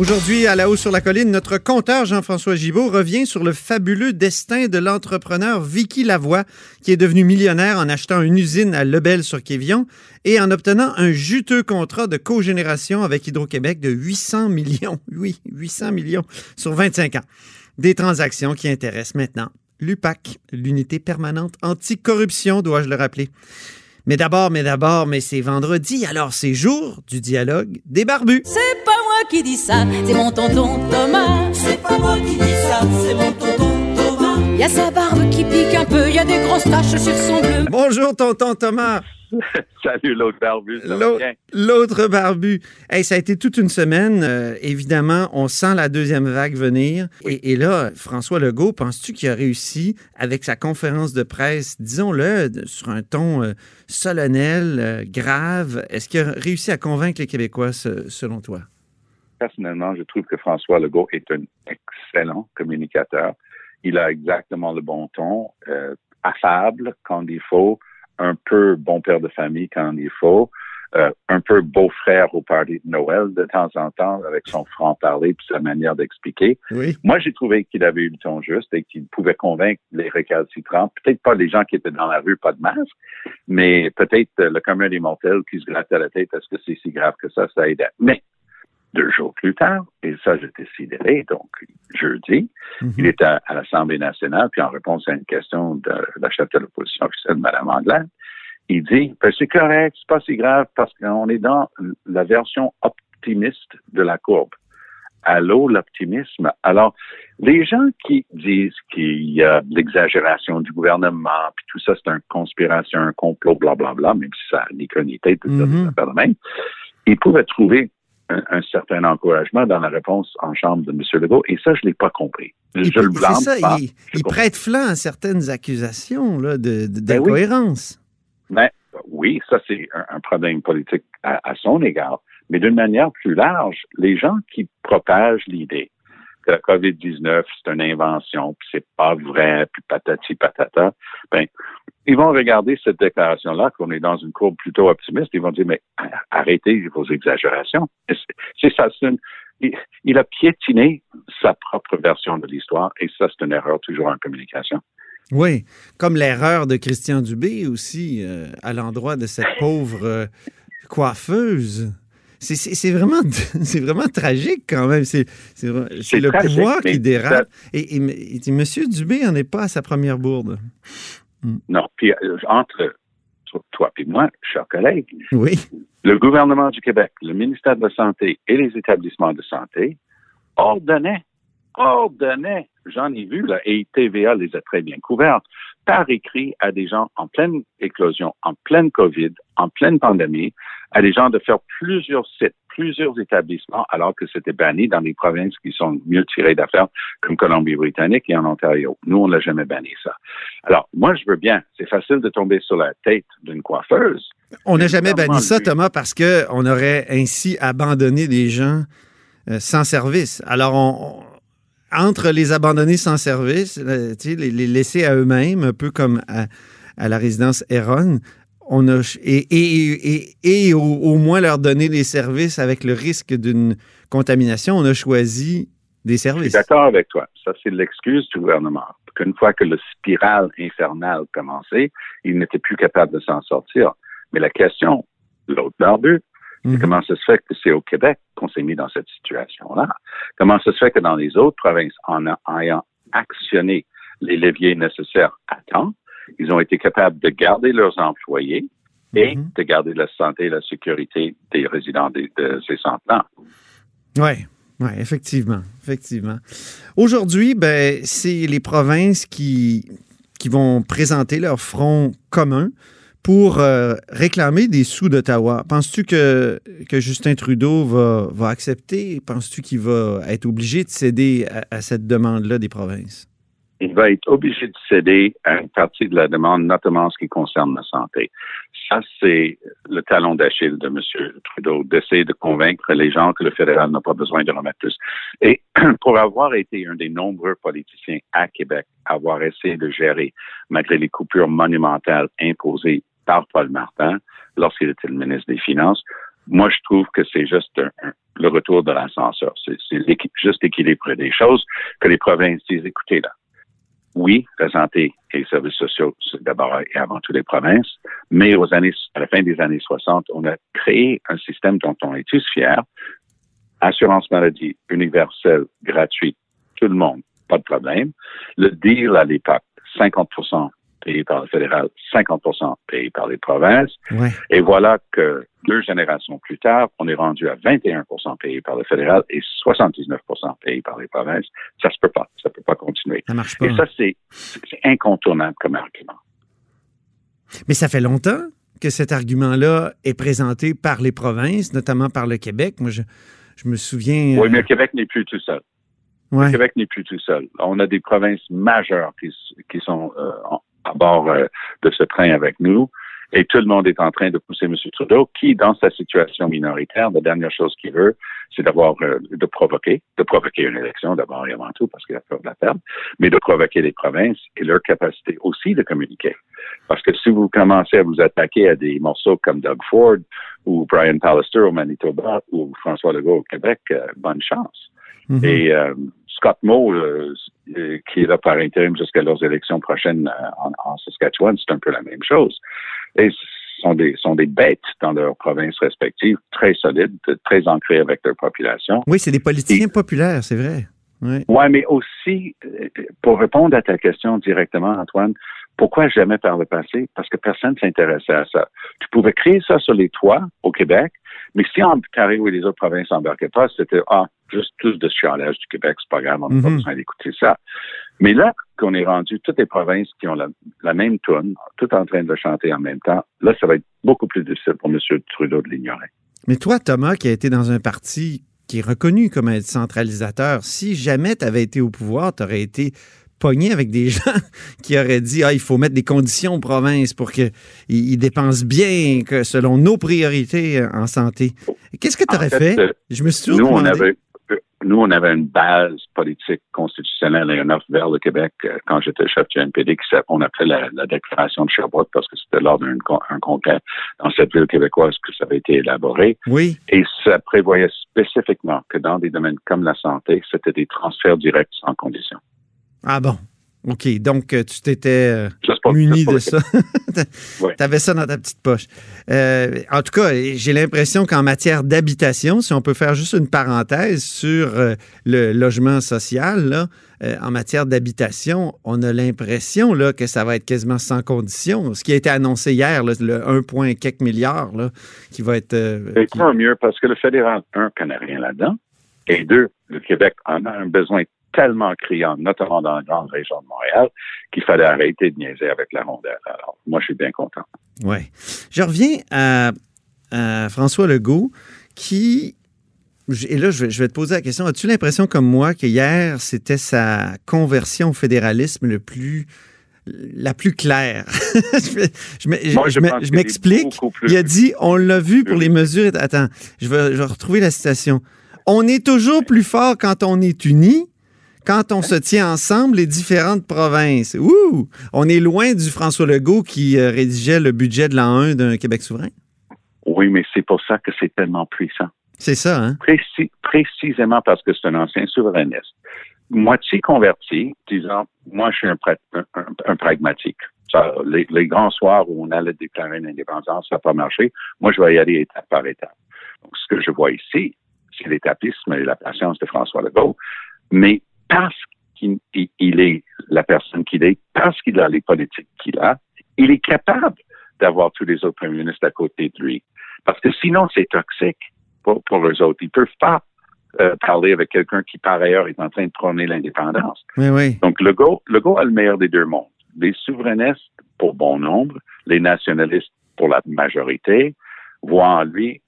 Aujourd'hui, à la haut sur la colline, notre compteur Jean-François Gibault revient sur le fabuleux destin de l'entrepreneur Vicky Lavoie, qui est devenu millionnaire en achetant une usine à Lebel-sur-Quévillon et en obtenant un juteux contrat de cogénération avec Hydro-Québec de 800 millions. Oui, 800 millions sur 25 ans. Des transactions qui intéressent maintenant l'UPAC, l'unité permanente anticorruption, dois-je le rappeler. Mais d'abord, mais d'abord, mais c'est vendredi, alors c'est jour du dialogue des barbus. C'est pas qui dis ça, c'est mon tonton Thomas. C'est pas moi qui dis ça, c'est mon tonton Thomas. Y a sa barbe qui pique un peu, y a des grosses taches sur son bleu. Bonjour, tonton Thomas. Salut l'autre barbu? L'autre barbu. Hey, ça a été toute une semaine. euh, évidemment, on sent la deuxième vague venir. Et, et là, François Legault, penses-tu qu'il a réussi avec sa conférence de presse, disons-le, sur un ton euh, solennel, euh, grave? Est-ce qu'il a réussi à convaincre les Québécois, ce- selon toi? Personnellement, je trouve que François Legault est un excellent communicateur. Il a exactement le bon ton, euh, affable quand il faut, un peu bon père de famille quand il faut, euh, un peu beau-frère au party de Noël de temps en temps avec son franc-parler et sa manière d'expliquer. Oui. Moi, j'ai trouvé qu'il avait eu le ton juste et qu'il pouvait convaincre les récalcitrants, peut-être pas les gens qui étaient dans la rue, pas de masque, mais peut-être le commun des mortels qui se gratte à la tête, est-ce que c'est si grave que ça, ça aidait? Mais deux jours plus tard, et ça, j'étais sidéré, donc jeudi, Mhm. il était à, à l'Assemblée nationale, puis en réponse à une question de, la chef de l'opposition officielle, Mme Anglade, il dit, ben, c'est correct, c'est pas si grave, parce qu'on est dans la version optimiste de la courbe. Allô, l'optimisme. Alors, les gens qui disent qu'il y a de l'exagération du gouvernement, puis tout ça, c'est une conspiration, un complot, blablabla, même si ça a tête, tout ça, Mhm. des affaires de même, ils pouvaient trouver un, un certain encouragement dans la réponse en chambre de M. Legault, et ça, je l'ai pas compris. Je, Il- je le blâme ça, pas. il, prête flanc à certaines accusations là, de- de- Ben oui. d'incohérence. Mais oui, ça c'est un, un problème politique à, à son égard. Mais d'une manière plus large, les gens qui propagent l'idée que la COVID-19 c'est une invention, puis c'est pas vrai, puis patati patata, ben ils vont regarder cette déclaration-là qu'on est dans une courbe plutôt optimiste. Ils vont dire mais arrêtez vos exagérations. C'est ça. c'est une- il, il a piétiné sa propre version de l'histoire et ça c'est une erreur toujours en communication. Oui, comme l'erreur de Christian Dubé aussi euh, à l'endroit de cette pauvre euh, coiffeuse. C'est- vraiment, c'est vraiment tragique quand même. C'est le tragique, pouvoir qui dérape. Et, et, et M. Dubé n'en est pas à sa première bourde. Non. Puis euh, entre toi et moi, chers collègues, Oui. le gouvernement du Québec, le ministère de la Santé et les établissements de santé ordonnaient, ordonnaient, j'en ai vu, là, et TVA les a très bien couvertes, par écrit à des gens en pleine éclosion, en pleine COVID, en pleine pandémie, à des gens de faire plusieurs sites, plusieurs établissements, alors que c'était banni dans les provinces qui sont mieux tirées d'affaires, comme Colombie-Britannique et en Ontario. Nous, on l'a jamais banni, ça. Alors, moi, je veux bien. C'est facile de tomber sur la tête d'une coiffeuse. On n'a jamais banni ça, Thomas, parce qu'on aurait ainsi abandonné des gens euh, sans service. Alors, on, on- entre les abandonnés sans service, euh, les, laisser à eux-mêmes, un peu comme à, à la résidence Héron, on a, et, et, et, et au, au moins leur donner des services avec le risque d'une contamination, on a choisi des Je suis services. d'accord avec toi. Ça, c'est l'excuse du gouvernement. Qu'une fois que le spirale infernal commençait, il n'était plus capable de s'en sortir. Mais la question, l'autre barbu, Mhm. comment ça se fait que c'est au Québec qu'on s'est mis dans cette situation-là? Comment ça se fait que dans les autres provinces, en ayant actionné les leviers nécessaires à temps, ils ont été capables de garder leurs employés et Mhm. de garder la santé et la sécurité des résidents de, de ces centres-là. Oui, ouais, effectivement, effectivement. Aujourd'hui, ben, c'est les provinces qui, qui vont présenter leur front commun pour euh, réclamer des sous d'Ottawa. Penses-tu que, que Justin Trudeau va, va accepter? Penses-tu qu'il va être obligé de céder à, à cette demande-là des provinces? Il va être obligé de céder à une partie de la demande, notamment en ce qui concerne la santé. Ça, c'est le talon d'Achille de M. Trudeau, d'essayer de convaincre les gens que le fédéral n'a pas besoin de remettre plus. Et pour avoir été un des nombreux politiciens à Québec, avoir essayé de gérer, malgré les coupures monumentales imposées par Paul Martin lorsqu'il était le ministre des Finances, moi, je trouve que c'est juste le retour de l'ascenseur. C'est juste équilibrer des choses que les provinces disent, écoutez là, oui, la santé et les services sociaux, c'est d'abord et avant tout les provinces, mais aux années, à la fin des années 60, on a créé un système dont on est tous fiers. Assurance maladie universelle, gratuite, tout le monde, pas de problème. Le deal à l'époque, 50 payé par le fédéral, 50% payé par les provinces. Et voilà que deux générations plus tard, on est rendu à 21% payé par le fédéral et 79 payé par les provinces. Ça se peut pas. Ça peut pas continuer. Ça marche pas. Et ça, c'est incontournable comme argument. Mais ça fait longtemps que cet argument-là est présenté par les provinces, notamment par le Québec. Moi, je, je me souviens. Oui, mais le Québec n'est plus tout seul. Le Québec n'est plus tout seul. On a des provinces majeures qui, qui sont euh, à bord euh, de ce train avec nous. Et tout le monde est en train de pousser M. Trudeau, qui, dans sa situation minoritaire, la dernière chose qu'il veut, c'est d'avoir euh, de provoquer, de provoquer une élection d'abord et avant tout, parce qu'il a peur de la perdre, mais de provoquer les provinces et leur capacité aussi de communiquer. Parce que si vous commencez à vous attaquer à des morceaux comme Doug Ford ou Brian Pallister au Manitoba ou François Legault au Québec, euh, bonne chance. Mm-hmm. Et Scott Moe, euh, euh, qui est là par intérim jusqu'à leurs élections prochaines euh, en, Saskatchewan, c'est un peu la même chose. Et sont des, sont des bêtes dans leurs provinces respectives, très solides, très ancrées avec leur population. Oui, c'est des politiciens populaires, c'est vrai. Oui, ouais, mais aussi, pour répondre à ta question directement, Antoine, pourquoi jamais par le passé? Parce que personne ne s'intéressait à ça. Tu pouvais créer ça sur les toits au Québec, mais si Ontario et les autres provinces n'embarquaient pas, c'était, ah, juste plus de chialage du Québec, c'est pas grave, on n'a pas mhm. besoin d'écouter ça. Mais là qu'on est rendu toutes les provinces qui ont la, même tune, tout en train de chanter en même temps, là, ça va être beaucoup plus difficile pour M. Trudeau de l'ignorer. Mais toi, Thomas, qui a été dans un parti qui est reconnu comme un centralisateur, si jamais tu avais été au pouvoir, tu aurais été pogné avec des gens qui auraient dit ah, il faut mettre des conditions aux provinces pour qu'ils dépensent bien que selon nos priorités en santé. Qu'est-ce que tu aurais fait, euh, Je me suis nous, on avait, nous, on avait une base politique constitutionnelle et un offre vers le Québec euh, quand j'étais chef du NPD qu'on appelait la, la, déclaration de Sherbrooke parce que c'était lors d'un congrès dans cette ville québécoise que ça avait été élaboré. Oui. Et ça prévoyait spécifiquement que dans des domaines comme la santé, c'était des transferts directs sans condition. Ah bon? OK, donc euh, tu t'étais euh, muni de ça. tu avais ça dans ta petite poche. Euh, en tout cas, j'ai l'impression qu'en matière d'habitation, si on peut faire juste une parenthèse sur le logement social, là, en matière d'habitation, on a l'impression là, que ça va être quasiment sans condition. Ce qui a été annoncé hier, le 1, quelques milliards là, qui va être. C'est qui... mieux parce que le fédéral, un, connaît rien là-dedans. Et deux, le Québec en a un besoin tellement criant, notamment dans la grande région de Montréal, qu'il fallait arrêter de niaiser avec la rondelle. Alors, moi, je suis bien content. Oui. Je reviens à, François Legault, qui et là, je vais te poser la question. As-tu l'impression, comme moi, que hier, c'était sa conversion au fédéralisme le plus, la plus claire? je m'explique. Il a dit, on l'a vu pour les mesures. Attends, je vais, je vais retrouver la citation. On est toujours plus fort quand on est unis, quand on se tient ensemble, les différentes provinces. Ouh! On est loin du François Legault qui euh, rédigeait le budget de l'an 1 d'un Québec souverain. Oui, mais c'est pour ça que c'est tellement puissant. C'est ça, hein? précisément parce que c'est un ancien souverainiste. Moitié converti, disant, moi, je suis un, pragmatique. les, grands soirs où on allait déclarer l'indépendance, ça n'a pas marché. Moi, je vais y aller étape par étape. Donc, ce que je vois ici, c'est l'étapisme et la patience de François Legault. Mais parce qu'il est la personne qu'il est, parce qu'il a les politiques qu'il a, il est capable d'avoir tous les autres premiers ministres à côté de lui. Parce que sinon, c'est toxique pour, pour eux autres. Ils ne peuvent pas euh, parler avec quelqu'un qui, par ailleurs, est en train de prôner l'indépendance. Oui, oui. Donc, Legault, Legault a le meilleur des deux mondes. Les souverainistes, pour bon nombre, les nationalistes, pour la majorité, voient en lui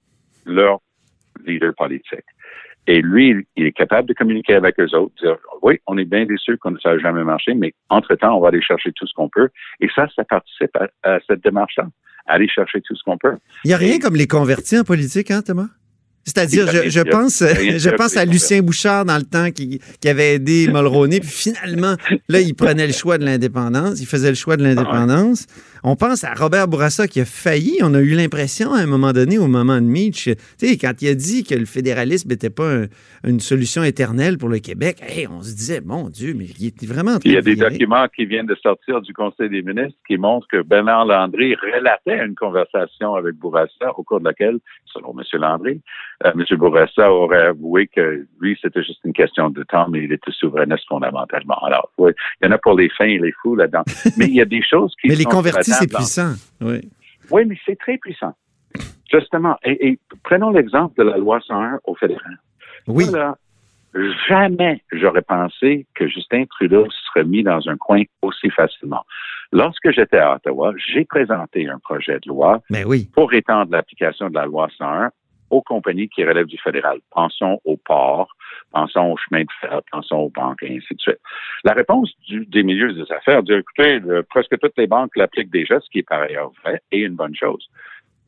leur leader politique. Et lui, il est capable de communiquer avec eux autres, dire, oui, on est bien déçus que ça n'a jamais marché, mais entre-temps, on va aller chercher tout ce qu'on peut. Et ça, ça participe à, cette démarche-là, aller chercher tout ce qu'on peut. Il n'y a rien comme les convertis en politique, hein, Thomas? C'est-à-dire, je, pense, je pense à Lucien Bouchard dans le temps qui, avait aidé Mulroney, puis finalement, là, il prenait le choix de l'indépendance, il faisait le choix de l'indépendance. On pense à Robert Bourassa qui a failli. On a eu l'impression à un moment donné, au moment de Mitch, tu sais, quand il a dit que le fédéralisme n'était pas une solution éternelle pour le Québec, on se disait, mon Dieu, mais il était vraiment. il y a des documents qui viennent de sortir du Conseil des ministres qui montrent que Bernard Landry relatait une conversation avec Bourassa au cours de laquelle, selon M. Landry, M. Bourassa aurait avoué que lui, c'était juste une question de temps, mais il était souverainiste fondamentalement. Alors, oui, il y en a pour les fins et les fous là-dedans. Mais il y a des choses qui mais les convertis, c'est puissant. Oui, oui mais c'est très puissant. Justement. Et, prenons l'exemple de la loi 101 au fédéral. Oui. jamais j'aurais pensé que Justin Trudeau serait mis dans un coin aussi facilement. Lorsque j'étais à Ottawa, j'ai présenté un projet de loi ben oui. pour étendre l'application de la loi 101 aux compagnies qui relèvent du fédéral. Pensons aux ports, pensons aux chemins de fer, pensons aux banques, et ainsi de suite. La réponse des milieux des affaires dit, écoutez, presque toutes les banques l'appliquent déjà, ce qui est par ailleurs vrai et une bonne chose.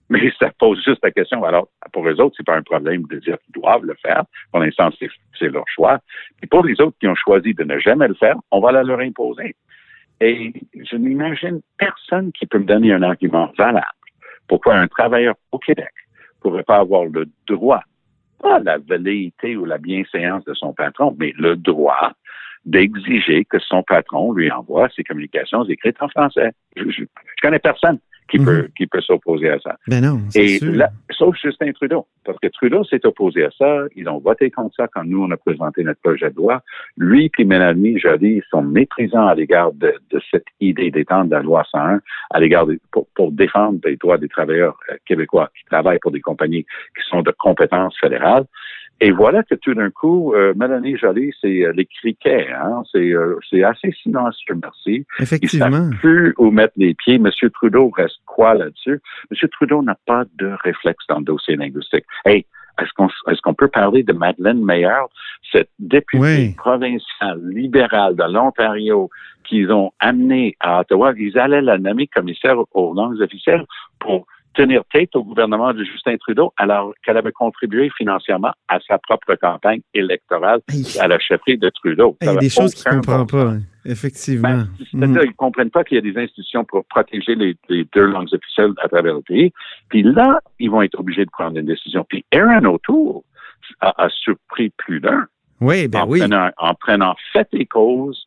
Mais ça pose juste la question. Alors, pour eux autres, c'est pas un problème de dire qu'ils doivent le faire. Pour l'instant, c'est leur choix. Et pour les autres qui ont choisi de ne jamais le faire, on va la leur imposer. Et je n'imagine personne qui peut me donner un argument valable pourquoi un travailleur au Québec pourrait pas avoir le droit, pas la velléité ou la bienséance de son patron, mais le droit d'exiger que son patron lui envoie ses communications écrites en français. Je, je, je connais personne qui peut, mhm. qui peut s'opposer à ça. Ben non, Et sûr. sauf Justin Trudeau. Parce que Trudeau s'est opposé à ça. Ils ont voté contre ça quand nous, on a présenté notre projet de loi. Lui et Mélanie Joly sont méprisants à l'égard de, de, cette idée d'étendre la loi 101 à l'égard pour, pour, défendre les droits des travailleurs euh, québécois qui travaillent pour des compagnies qui sont de compétences fédérales. Et voilà que tout d'un coup, euh, Mélanie Joly, c'est euh, les criquets. Hein? C'est, euh, c'est assez silencieux, merci. Effectivement. Il plus où mettre les pieds. Monsieur Trudeau reste quoi là-dessus? Monsieur Trudeau n'a pas de réflexe dans le dossier linguistique. Hey, est-ce qu'on est-ce qu'on peut parler de Madeleine Meyer, cette députée provinciale libérale de l'Ontario qu'ils ont amenée à Ottawa? Ils allaient la nommer commissaire aux langues officielles pour tenir tête au gouvernement de Justin Trudeau alors qu'elle avait contribué financièrement à sa propre campagne électorale à la chefferie de Trudeau. Il y a des choses qu'ils ne comprennent pas, effectivement. Ben, C'est-à-dire qu'ils ne comprennent pas qu'il y a des institutions pour protéger les, deux langues officielles à travers le pays. Puis là, ils vont être obligés de prendre une décision. Puis Aaron O'Toole a, surpris plus d'un. Oui, ben en oui. Prenant, en prenant fait et cause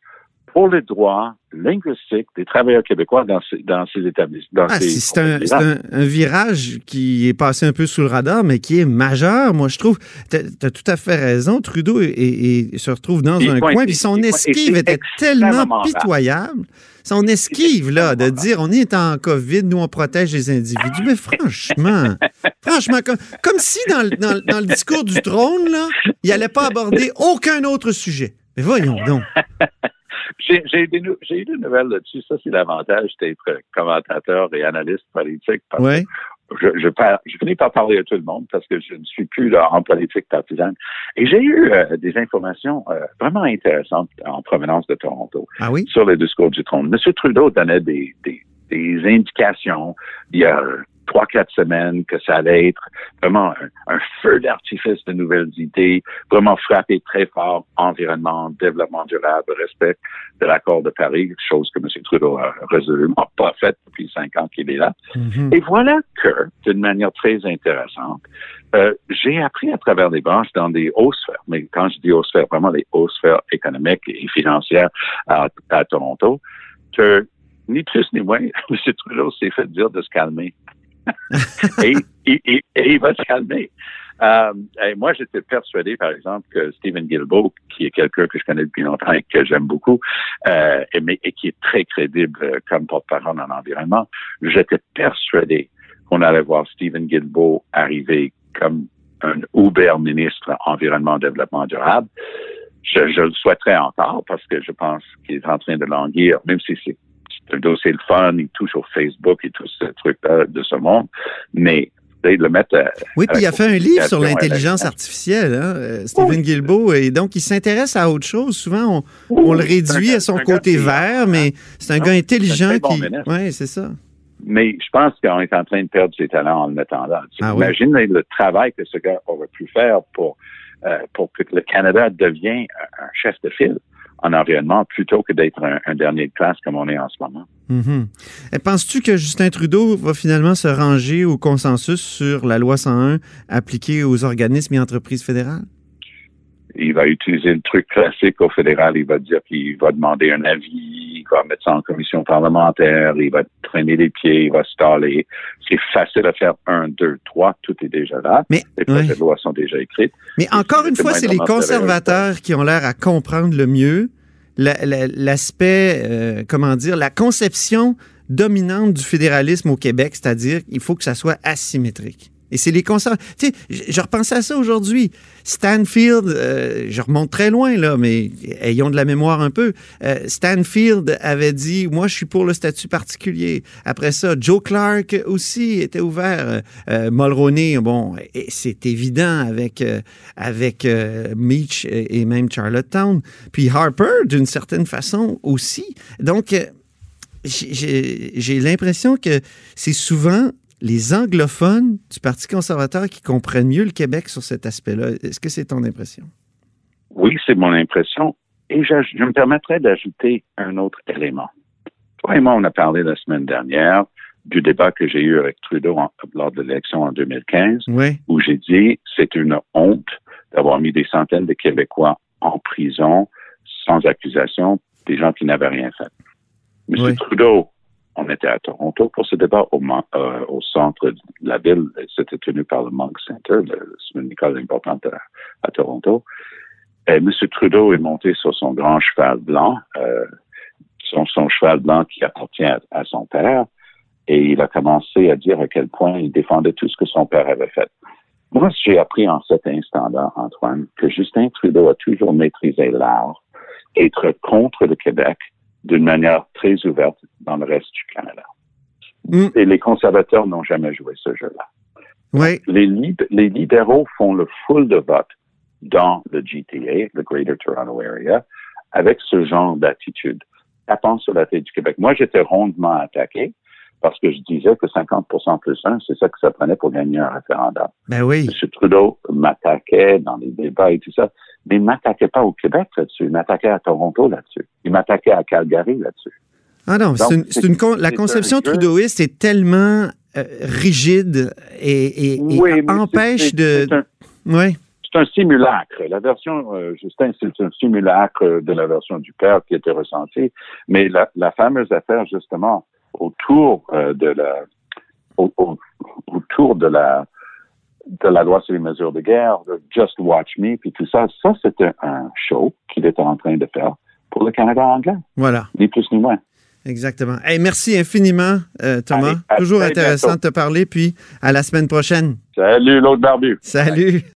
pour les droits linguistiques des travailleurs québécois dans ces, dans ces établissements. Ah, c'est un, un, virage qui est passé un peu sous le radar, mais qui est majeur, moi, je trouve. Tu as, tout à fait raison. Trudeau se retrouve dans un coin, puis son esquive était tellement pitoyable. Son esquive, là, de dire on est en COVID, nous, on protège les individus. Mais franchement, franchement, comme, comme si dans, dans, dans le discours du trône, là, il n'allait pas aborder aucun autre sujet. Mais voyons donc. J'ai eu des nouvelles là-dessus. Ça, c'est l'avantage d'être commentateur et analyste politique. Oui. Je, je, je, finis par parler à tout le monde parce que je ne suis plus là, en politique partisane. Et j'ai eu euh, des informations euh, vraiment intéressantes en provenance de Toronto ah oui? sur le discours du trône. M. Trudeau donnait des, des, des indications il y a trois, quatre semaines que ça allait être vraiment un, feu d'artifice de nouvelles idées, vraiment frapper très fort environnement, développement durable, respect de l'accord de Paris, chose que M. Trudeau a résolument pas faite depuis cinq ans qu'il est là. Mm-hmm. Et voilà que, d'une manière très intéressante, euh, j'ai appris à travers les branches dans des hautes sphères, mais quand je dis hautes sphères, vraiment les hautes sphères économiques et financières à, à Toronto, que ni plus ni moins, M. Trudeau s'est fait dire de se calmer. et, il va se calmer. Euh, moi, j'étais persuadé, par exemple, que Stephen Guilbeault, qui est quelqu'un que je connais depuis longtemps et que j'aime beaucoup, euh, et, qui est très crédible comme porte-parole en environnement, j'étais persuadé qu'on allait voir Stephen Guilbeault arriver comme un Uber ministre environnement développement durable. Je, je, le souhaiterais encore parce que je pense qu'il est en train de languir, même si c'est le dossier le fun, il touche au Facebook et tout ce truc-là de ce monde. Mais de le mettre à, Oui, à puis il a fait un livre sur l'intelligence artificielle, hein, euh, Stephen. Guilbeault, et donc il s'intéresse à autre chose. Souvent, on, le c'est un réduit à son c'est côté vert, hein. mais c'est un Non, gars c'est un intelligent bon qui... Oui, c'est ça. Mais je pense qu'on est en train de perdre ses talents en le mettant là. Ah oui. Imagine le travail que ce gars aurait pu faire pour, euh, pour que le Canada devienne un chef de file en environnement plutôt que d'être un, un dernier de classe comme on est en ce moment. Et Penses-tu que Justin Trudeau va finalement se ranger au consensus sur la loi 101 appliquée aux organismes et entreprises fédérales? Il va utiliser le truc classique au fédéral. Il va dire qu'il va demander un avis, il va mettre ça en commission parlementaire, il va traîner les pieds, il va se staller. C'est facile à faire un, deux, trois, tout est déjà là. Mais, Les projets de loi sont déjà écrits. Mais encore une fois, c'est les conservateurs qui ont l'air à comprendre le mieux la- la- l'aspect, euh, comment dire, la conception dominante du fédéralisme au Québec, c'est-à-dire qu'il faut que ça soit asymétrique. Et c'est les conservateurs. Tu sais, je, je repensais à ça aujourd'hui. Stanfield, euh, je remonte très loin, là, mais ayons de la mémoire un peu. Euh, Stanfield avait dit Moi, je suis pour le statut particulier. Après ça, Joe Clark aussi était ouvert. Euh, euh, Mulroney, bon, c'est évident avec, euh, avec euh, Meach et, et même Charlottetown. Puis Harper, d'une certaine façon aussi. Donc, j'ai l'impression que c'est souvent les anglophones du Parti conservateur qui comprennent mieux le Québec sur cet aspect-là. Est-ce que c'est ton impression? Oui, c'est mon impression. Et je, je me permettrais d'ajouter un autre élément. Toi et moi, on a parlé la semaine dernière du débat que j'ai eu avec Trudeau en- lors de l'élection en 2015, Oui. où j'ai dit c'est une honte d'avoir mis des centaines de Québécois en prison sans accusation, des gens qui n'avaient rien fait. Monsieur Oui. Trudeau, on était à Toronto pour ce débat au, euh, centre de la ville. C'était tenu par le Monk Center, une école importante à, Toronto. Et M. Trudeau est monté sur son grand cheval blanc, euh, son, cheval blanc qui appartient à, à son père, et il a commencé à dire à quel point il défendait tout ce que son père avait fait. Moi, j'ai appris en cet instant-là, Antoine, que Justin Trudeau a toujours maîtrisé l'art, être contre le Québec d'une manière très ouverte dans le reste du Canada. Mm. Et les conservateurs n'ont jamais joué ce jeu-là. Oui. Les, lib- les libéraux font le full de vote dans le GTA, le Greater Toronto Area, avec ce genre d'attitude, tapant sur la tête du Québec. Moi, j'étais rondement attaqué parce que je disais que 50 plus 1, c'est ça que ça prenait pour gagner un référendum. Ben oui. M. Trudeau m'attaquait dans les débats et tout ça, mais il m'attaquait pas au Québec là-dessus. Il m'attaquait à Toronto là-dessus. Il m'attaquait à Calgary là-dessus. Ah non, c'est Donc, une, c'est une con- la conception trudeauiste est tellement euh, rigide et, Oui, empêche de. c'est un- Oui. c'est un simulacre. La version, euh, Justin, c'est un simulacre de la version du père qui était ressentie. Mais la, la fameuse affaire, justement, autour euh, de la, au- au- autour de la, de la loi sur les mesures de guerre, de Just Watch Me, puis tout ça, ça, c'était un show qu'il était en train de faire pour le Canada anglais, Voilà. ni plus ni moins. Exactement. Hey, merci infiniment, euh, Thomas. Allez, Toujours intéressant bientôt. de te parler. Puis à la semaine prochaine. Salut, l'autre barbu. Salut.